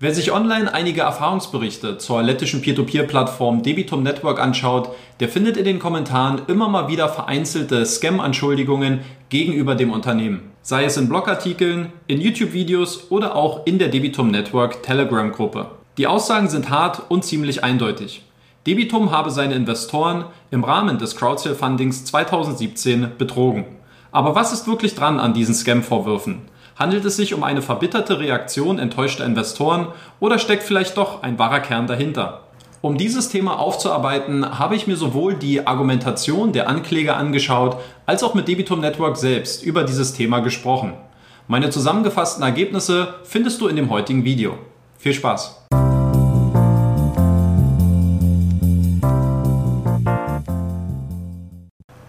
Wer sich online einige Erfahrungsberichte zur lettischen Peer-to-Peer-Plattform Debitum Network anschaut, der findet in den Kommentaren immer mal wieder vereinzelte Scam-Anschuldigungen gegenüber dem Unternehmen. Sei es in Blogartikeln, in YouTube-Videos oder auch in der Debitum Network Telegram-Gruppe. Die Aussagen sind hart und ziemlich eindeutig. Debitum habe seine Investoren im Rahmen des Crowdsale-Fundings 2017 betrogen. Aber was ist wirklich dran an diesen Scam-Vorwürfen? Handelt es sich um eine verbitterte Reaktion enttäuschter Investoren oder steckt vielleicht doch ein wahrer Kern dahinter? Um dieses Thema aufzuarbeiten, habe ich mir sowohl die Argumentation der Ankläger angeschaut, als auch mit Debitum Network selbst über dieses Thema gesprochen. Meine zusammengefassten Ergebnisse findest du in dem heutigen Video. Viel Spaß!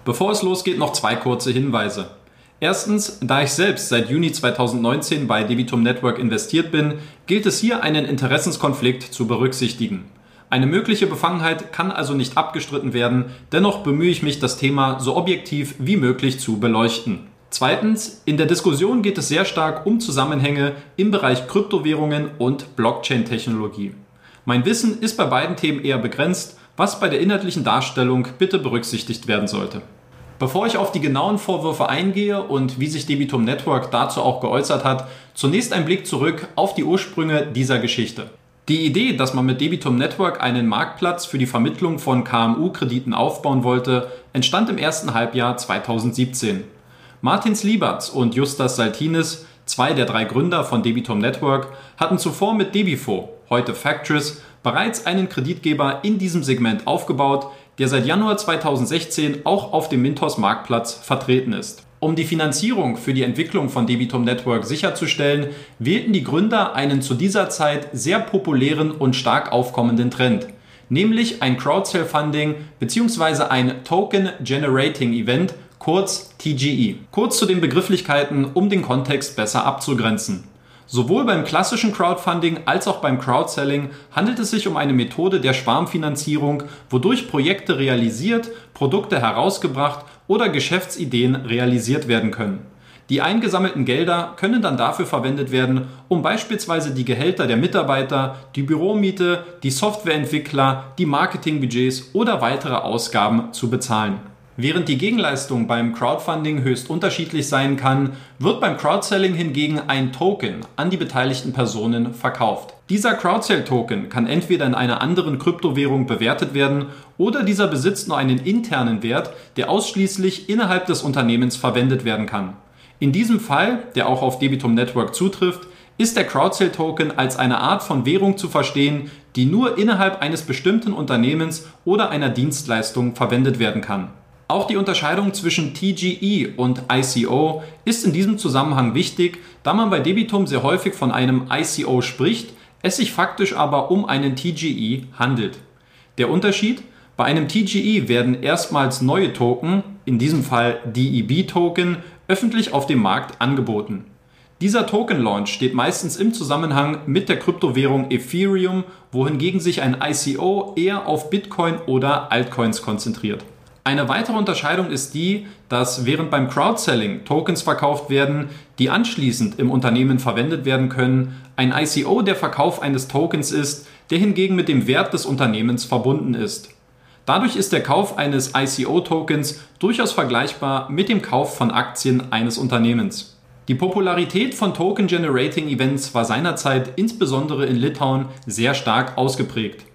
Bevor es losgeht, noch zwei kurze Hinweise. Erstens, da ich selbst seit Juni 2019 bei Debitum Network investiert bin, gilt es hier einen Interessenskonflikt zu berücksichtigen. Eine mögliche Befangenheit kann also nicht abgestritten werden, dennoch bemühe ich mich, das Thema so objektiv wie möglich zu beleuchten. Zweitens, in der Diskussion geht es sehr stark um Zusammenhänge im Bereich Kryptowährungen und Blockchain-Technologie. Mein Wissen ist bei beiden Themen eher begrenzt, was bei der inhaltlichen Darstellung bitte berücksichtigt werden sollte. Bevor ich auf die genauen Vorwürfe eingehe und wie sich Debitum Network dazu auch geäußert hat, zunächst ein Blick zurück auf die Ursprünge dieser Geschichte. Die Idee, dass man mit Debitum Network einen Marktplatz für die Vermittlung von KMU-Krediten aufbauen wollte, entstand im ersten Halbjahr 2017. Martins Lieberts und Justas Saltinis, zwei der drei Gründer von Debitum Network, hatten zuvor mit Debifo, heute Factress, bereits einen Kreditgeber in diesem Segment aufgebaut, der seit Januar 2016 auch auf dem Mintos Marktplatz vertreten ist. Um die Finanzierung für die Entwicklung von Debitum Network sicherzustellen, wählten die Gründer einen zu dieser Zeit sehr populären und stark aufkommenden Trend, nämlich ein Crowdsale-Funding bzw. ein Token Generating Event, kurz TGE. Kurz zu den Begrifflichkeiten, um den Kontext besser abzugrenzen. Sowohl beim klassischen Crowdfunding als auch beim Crowdselling handelt es sich um eine Methode der Schwarmfinanzierung, wodurch Projekte realisiert, Produkte herausgebracht oder Geschäftsideen realisiert werden können. Die eingesammelten Gelder können dann dafür verwendet werden, um beispielsweise die Gehälter der Mitarbeiter, die Büromiete, die Softwareentwickler, die Marketingbudgets oder weitere Ausgaben zu bezahlen. Während die Gegenleistung beim Crowdfunding höchst unterschiedlich sein kann, wird beim Crowdselling hingegen ein Token an die beteiligten Personen verkauft. Dieser Crowdsale-Token kann entweder in einer anderen Kryptowährung bewertet werden oder dieser besitzt nur einen internen Wert, der ausschließlich innerhalb des Unternehmens verwendet werden kann. In diesem Fall, der auch auf Debitum Network zutrifft, ist der Crowdsale-Token als eine Art von Währung zu verstehen, die nur innerhalb eines bestimmten Unternehmens oder einer Dienstleistung verwendet werden kann. Auch die Unterscheidung zwischen TGE und ICO ist in diesem Zusammenhang wichtig, da man bei Debitum sehr häufig von einem ICO spricht, es sich faktisch aber um einen TGE handelt. Der Unterschied? Bei einem TGE werden erstmals neue Token, in diesem Fall DEB-Token, öffentlich auf dem Markt angeboten. Dieser Token-Launch steht meistens im Zusammenhang mit der Kryptowährung Ethereum, wohingegen sich ein ICO eher auf Bitcoin oder Altcoins konzentriert. Eine weitere Unterscheidung ist die, dass während beim Crowdselling Tokens verkauft werden, die anschließend im Unternehmen verwendet werden können, ein ICO der Verkauf eines Tokens ist, der hingegen mit dem Wert des Unternehmens verbunden ist. Dadurch ist der Kauf eines ICO-Tokens durchaus vergleichbar mit dem Kauf von Aktien eines Unternehmens. Die Popularität von Token-Generating-Events war seinerzeit insbesondere in Litauen sehr stark ausgeprägt.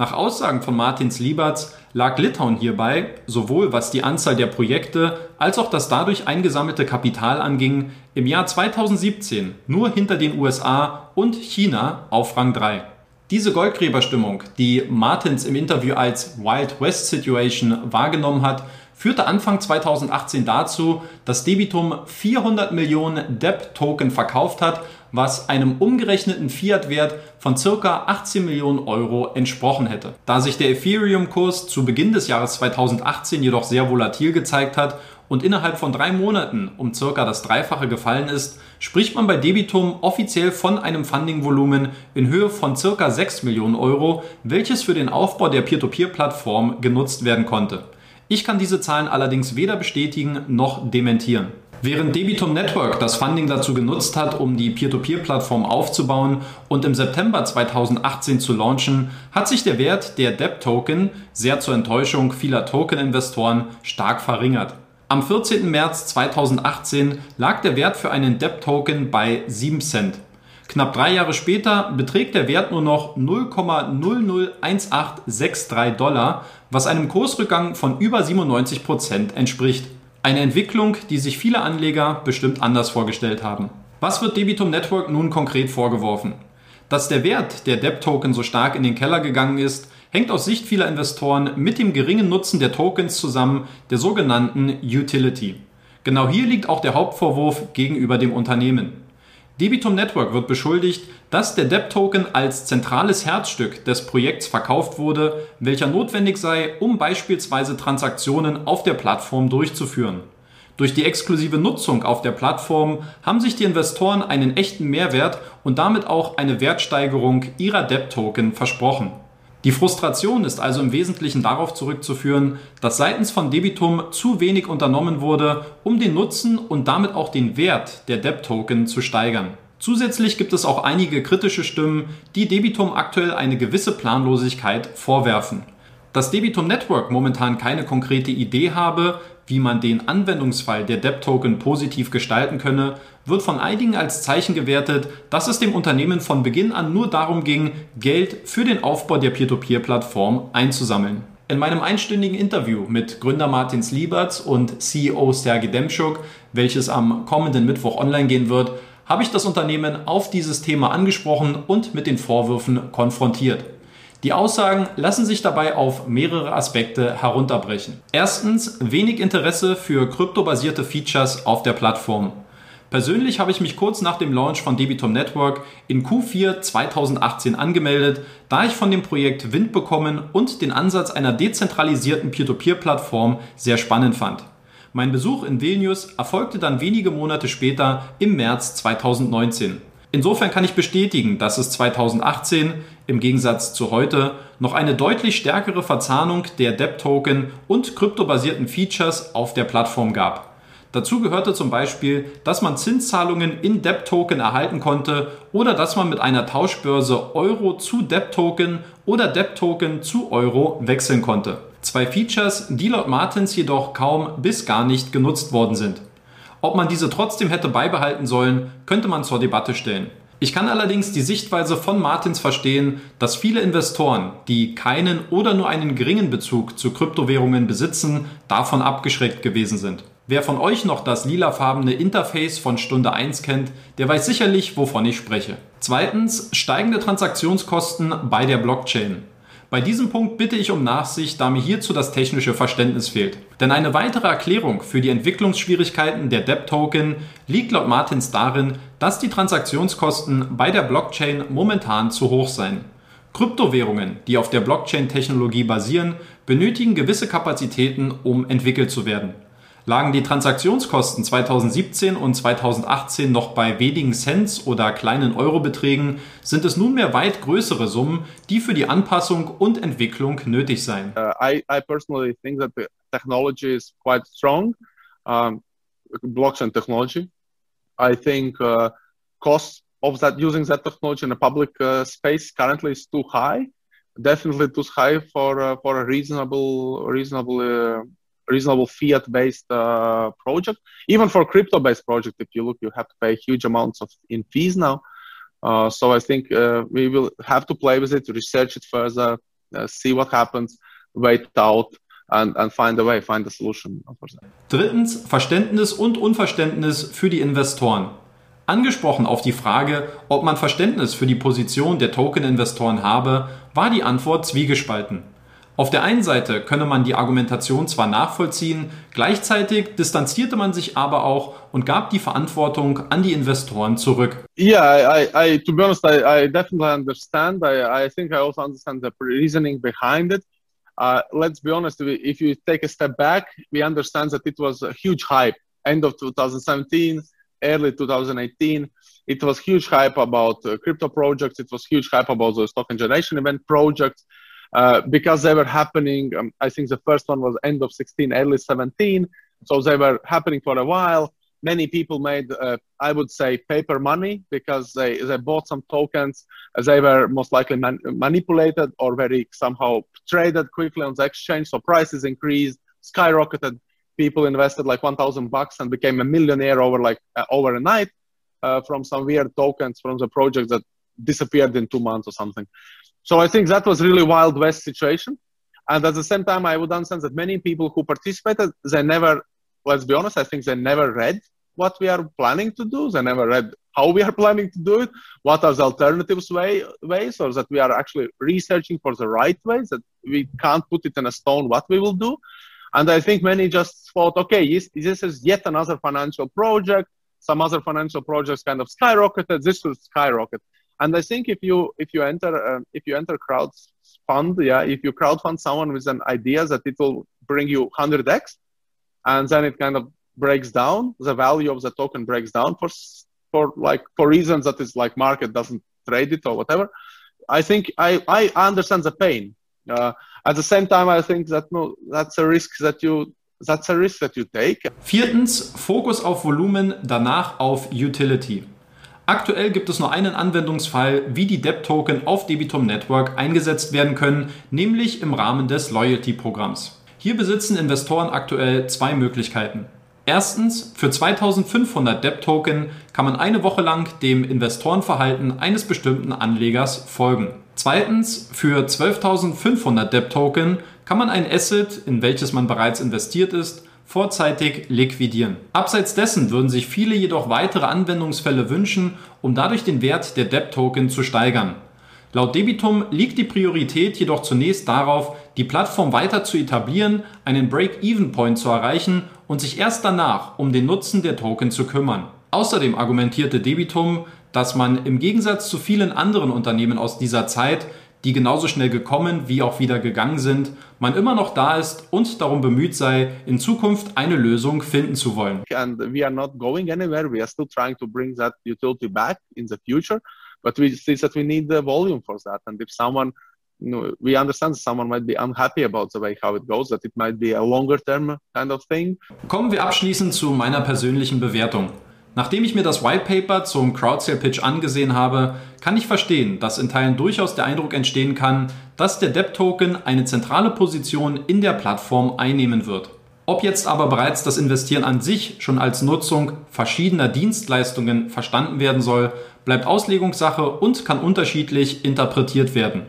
Nach Aussagen von Martins Lieberts lag Litauen hierbei, sowohl was die Anzahl der Projekte als auch das dadurch eingesammelte Kapital anging, im Jahr 2017 nur hinter den USA und China auf Rang 3. Diese Goldgräberstimmung, die Martins im Interview als Wild West Situation wahrgenommen hat, führte Anfang 2018 dazu, dass Debitum 400 Millionen DEP-Token verkauft hat was einem umgerechneten Fiat-Wert von ca. 18 Millionen Euro entsprochen hätte. Da sich der Ethereum-Kurs zu Beginn des Jahres 2018 jedoch sehr volatil gezeigt hat und innerhalb von drei Monaten um ca. das Dreifache gefallen ist, spricht man bei Debitum offiziell von einem Funding-Volumen in Höhe von ca. 6 Millionen Euro, welches für den Aufbau der Peer-to-Peer-Plattform genutzt werden konnte. Ich kann diese Zahlen allerdings weder bestätigen noch dementieren. Während Debitum Network das Funding dazu genutzt hat, um die Peer-to-Peer-Plattform aufzubauen und im September 2018 zu launchen, hat sich der Wert der DEP-Token, sehr zur Enttäuschung vieler Token-Investoren, stark verringert. Am 14. März 2018 lag der Wert für einen DEP-Token bei 7 Cent. Knapp drei Jahre später beträgt der Wert nur noch 0,001863 Dollar, was einem Kursrückgang von über 97 Prozent entspricht. Eine Entwicklung, die sich viele Anleger bestimmt anders vorgestellt haben. Was wird Debitum Network nun konkret vorgeworfen? Dass der Wert der DEP-Token so stark in den Keller gegangen ist, hängt aus Sicht vieler Investoren mit dem geringen Nutzen der Tokens zusammen, der sogenannten Utility. Genau hier liegt auch der Hauptvorwurf gegenüber dem Unternehmen. Debitum Network wird beschuldigt, dass der DEP-Token als zentrales Herzstück des Projekts verkauft wurde, welcher notwendig sei, um beispielsweise Transaktionen auf der Plattform durchzuführen. Durch die exklusive Nutzung auf der Plattform haben sich die Investoren einen echten Mehrwert und damit auch eine Wertsteigerung ihrer DEP-Token versprochen. Die Frustration ist also im Wesentlichen darauf zurückzuführen, dass seitens von Debitum zu wenig unternommen wurde, um den Nutzen und damit auch den Wert der DEP-Token zu steigern. Zusätzlich gibt es auch einige kritische Stimmen, die Debitum aktuell eine gewisse Planlosigkeit vorwerfen. Dass Debitum Network momentan keine konkrete Idee habe, wie man den Anwendungsfall der DEP-Token positiv gestalten könne, wird von einigen als Zeichen gewertet, dass es dem Unternehmen von Beginn an nur darum ging, Geld für den Aufbau der Peer-to-Peer-Plattform einzusammeln. In meinem einstündigen Interview mit Gründer Martins Lieberts und CEO Sergei Demschuk, welches am kommenden Mittwoch online gehen wird, habe ich das Unternehmen auf dieses Thema angesprochen und mit den Vorwürfen konfrontiert. Die Aussagen lassen sich dabei auf mehrere Aspekte herunterbrechen. Erstens wenig Interesse für kryptobasierte Features auf der Plattform. Persönlich habe ich mich kurz nach dem Launch von Debitum Network in Q4 2018 angemeldet, da ich von dem Projekt Wind bekommen und den Ansatz einer dezentralisierten Peer-to-Peer-Plattform sehr spannend fand. Mein Besuch in Vilnius erfolgte dann wenige Monate später im März 2019. Insofern kann ich bestätigen, dass es 2018 im Gegensatz zu heute noch eine deutlich stärkere Verzahnung der DEP-Token und kryptobasierten Features auf der Plattform gab. Dazu gehörte zum Beispiel, dass man Zinszahlungen in DEP-Token erhalten konnte oder dass man mit einer Tauschbörse Euro zu DEP-Token oder DEP-Token zu Euro wechseln konnte. Zwei Features, die laut Martins jedoch kaum bis gar nicht genutzt worden sind. Ob man diese trotzdem hätte beibehalten sollen, könnte man zur Debatte stellen. Ich kann allerdings die Sichtweise von Martins verstehen, dass viele Investoren, die keinen oder nur einen geringen Bezug zu Kryptowährungen besitzen, davon abgeschreckt gewesen sind. Wer von euch noch das lilafarbene Interface von Stunde 1 kennt, der weiß sicherlich, wovon ich spreche. Zweitens, steigende Transaktionskosten bei der Blockchain. Bei diesem Punkt bitte ich um Nachsicht, da mir hierzu das technische Verständnis fehlt. Denn eine weitere Erklärung für die Entwicklungsschwierigkeiten der DEP-Token liegt laut Martins darin, dass die Transaktionskosten bei der Blockchain momentan zu hoch seien. Kryptowährungen, die auf der Blockchain-Technologie basieren, benötigen gewisse Kapazitäten, um entwickelt zu werden. Lagen die Transaktionskosten 2017 und 2018 noch bei wenigen Cents oder kleinen Eurobeträgen, sind es nunmehr weit größere Summen, die für die Anpassung und Entwicklung nötig seien. Uh, I, I personally think that the technology is quite strong, um, blockchain technology. I think uh, cost of that using that technology in a public uh, space currently is too high. Definitely too high for uh, for a reasonable reasonable uh, reasonable fiat-based uh, project. Even for crypto-based project, if you look, you have to pay huge amounts of in fees now. Uh, so I think uh, we will have to play with it, research it further, uh, see what happens, wait out. And, and find a way, find a solution. Drittens, Verständnis und Unverständnis für die Investoren. Angesprochen auf die Frage, ob man Verständnis für die Position der Token-Investoren habe, war die Antwort zwiegespalten. Auf der einen Seite könne man die Argumentation zwar nachvollziehen, gleichzeitig distanzierte man sich aber auch und gab die Verantwortung an die Investoren zurück. Yeah, I, I to be honest, I, I definitely understand. I, I think I also understand the reasoning behind it. Uh, let's be honest, if you take a step back, we understand that it was a huge hype. End of 2017, early 2018, it was huge hype about uh, crypto projects. It was huge hype about the stock and generation event projects. Uh, because they were happening. Um, I think the first one was end of 16, early 17. So they were happening for a while. many people made, uh, I would say, paper money because they, they bought some tokens. They were most likely man- manipulated or very somehow traded quickly on the exchange. So prices increased, skyrocketed. People invested like 1,000 bucks and became a millionaire over like uh, overnight uh, from some weird tokens from the project that disappeared in two months or something. So I think that was really wild west situation. And at the same time, I would understand that many people who participated, they never let's be honest, I think they never read what we are planning to do. They never read how we are planning to do it, what are the alternatives way, ways, or that we are actually researching for the right ways, that we can't put it in a stone what we will do. And I think many just thought, okay, this, this is yet another financial project. Some other financial projects kind of skyrocketed. This will skyrocket. And I think if you if you enter uh, if you enter crowd fund, yeah, if you crowd fund someone with an idea that it will bring you 100x, and then it kind of breaks down the value of the token breaks down for for like for reasons that is like market doesn't trade it or whatever i think i i understand the pain. Uh, at the same time i think that no that's a risk that you that's a risk that you take. Viertens fokus auf volumen danach auf utility Aktuell gibt es nur einen Anwendungsfall, wie die DEP-Token auf Debitum Network eingesetzt werden können, nämlich im Rahmen des Loyalty-Programms. Hier besitzen Investoren aktuell zwei Möglichkeiten. Erstens, für 2500 DEP-Token kann man eine Woche lang dem Investorenverhalten eines bestimmten Anlegers folgen. Zweitens, für 12.500 DEP-Token kann man ein Asset, in welches man bereits investiert ist, vorzeitig liquidieren. Abseits dessen würden sich viele jedoch weitere Anwendungsfälle wünschen, um dadurch den Wert der DEP-Token zu steigern. Laut Debitum liegt die Priorität jedoch zunächst darauf, die Plattform weiter zu etablieren, einen Break-Even-Point zu erreichen und sich erst danach um den Nutzen der Token zu kümmern. Außerdem argumentierte Debitum, dass man im Gegensatz zu vielen anderen Unternehmen aus dieser Zeit, die genauso schnell gekommen wie auch wieder gegangen sind, man immer noch da ist und darum bemüht sei, in Zukunft eine Lösung finden zu wollen. And we are not going anywhere. We are still trying to bring that utility back in the future. but we see that we need the volume for that. And if someone, you know, we understand someone might be unhappy about the way how it goes, that it might be a longer term kind of thing. Kommen wir abschließend zu meiner persönlichen Bewertung. Nachdem ich mir das White Paper zum Crowdsale Pitch angesehen habe, kann ich verstehen, dass in Teilen durchaus der Eindruck entstehen kann, dass der DEP Token eine zentrale Position in der Plattform einnehmen wird. Ob jetzt aber bereits das Investieren an sich schon als Nutzung verschiedener Dienstleistungen verstanden werden soll, bleibt Auslegungssache und kann unterschiedlich interpretiert werden.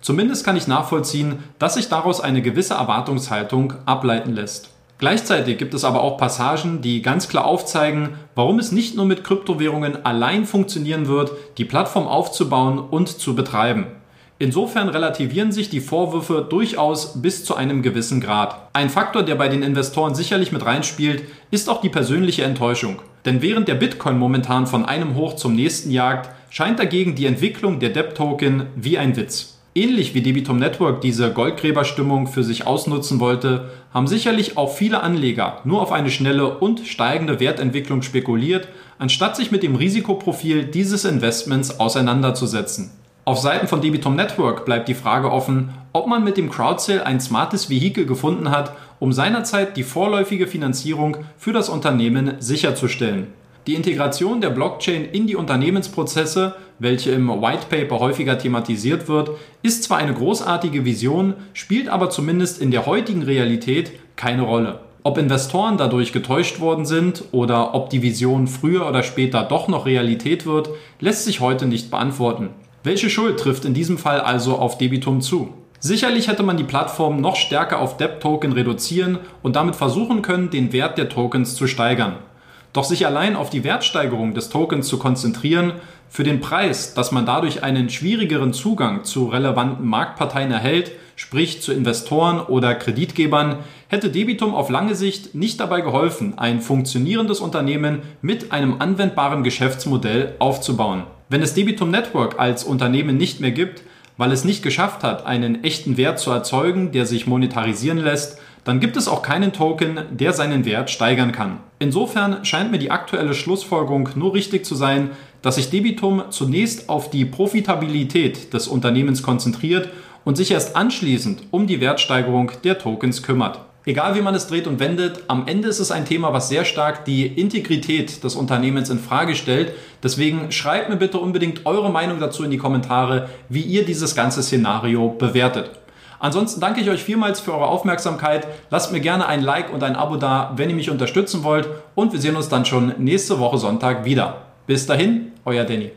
Zumindest kann ich nachvollziehen, dass sich daraus eine gewisse Erwartungshaltung ableiten lässt. Gleichzeitig gibt es aber auch Passagen, die ganz klar aufzeigen, warum es nicht nur mit Kryptowährungen allein funktionieren wird, die Plattform aufzubauen und zu betreiben. Insofern relativieren sich die Vorwürfe durchaus bis zu einem gewissen Grad. Ein Faktor, der bei den Investoren sicherlich mit reinspielt, ist auch die persönliche Enttäuschung. Denn während der Bitcoin momentan von einem Hoch zum nächsten jagt, scheint dagegen die Entwicklung der DEP-Token wie ein Witz. Ähnlich wie Debitum Network diese Goldgräberstimmung für sich ausnutzen wollte, haben sicherlich auch viele Anleger nur auf eine schnelle und steigende Wertentwicklung spekuliert, anstatt sich mit dem Risikoprofil dieses Investments auseinanderzusetzen. Auf Seiten von Debitum Network bleibt die Frage offen, ob man mit dem Crowdsale ein smartes Vehikel gefunden hat, um seinerzeit die vorläufige Finanzierung für das Unternehmen sicherzustellen. Die Integration der Blockchain in die Unternehmensprozesse, welche im White Paper häufiger thematisiert wird, ist zwar eine großartige Vision, spielt aber zumindest in der heutigen Realität keine Rolle. Ob Investoren dadurch getäuscht worden sind oder ob die Vision früher oder später doch noch Realität wird, lässt sich heute nicht beantworten. Welche Schuld trifft in diesem Fall also auf Debitum zu? Sicherlich hätte man die Plattform noch stärker auf DEP-Token reduzieren und damit versuchen können, den Wert der Tokens zu steigern. Doch sich allein auf die Wertsteigerung des Tokens zu konzentrieren, für den Preis, dass man dadurch einen schwierigeren Zugang zu relevanten Marktparteien erhält, sprich zu Investoren oder Kreditgebern, hätte Debitum auf lange Sicht nicht dabei geholfen, ein funktionierendes Unternehmen mit einem anwendbaren Geschäftsmodell aufzubauen. Wenn es Debitum Network als Unternehmen nicht mehr gibt, weil es nicht geschafft hat, einen echten Wert zu erzeugen, der sich monetarisieren lässt, dann gibt es auch keinen Token, der seinen Wert steigern kann. Insofern scheint mir die aktuelle Schlussfolgerung nur richtig zu sein, dass sich Debitum zunächst auf die Profitabilität des Unternehmens konzentriert und sich erst anschließend um die Wertsteigerung der Tokens kümmert. Egal wie man es dreht und wendet, am Ende ist es ein Thema, was sehr stark die Integrität des Unternehmens in Frage stellt. Deswegen schreibt mir bitte unbedingt eure Meinung dazu in die Kommentare, wie ihr dieses ganze Szenario bewertet. Ansonsten danke ich euch vielmals für eure Aufmerksamkeit. Lasst mir gerne ein Like und ein Abo da, wenn ihr mich unterstützen wollt. Und wir sehen uns dann schon nächste Woche Sonntag wieder. Bis dahin, euer Danny.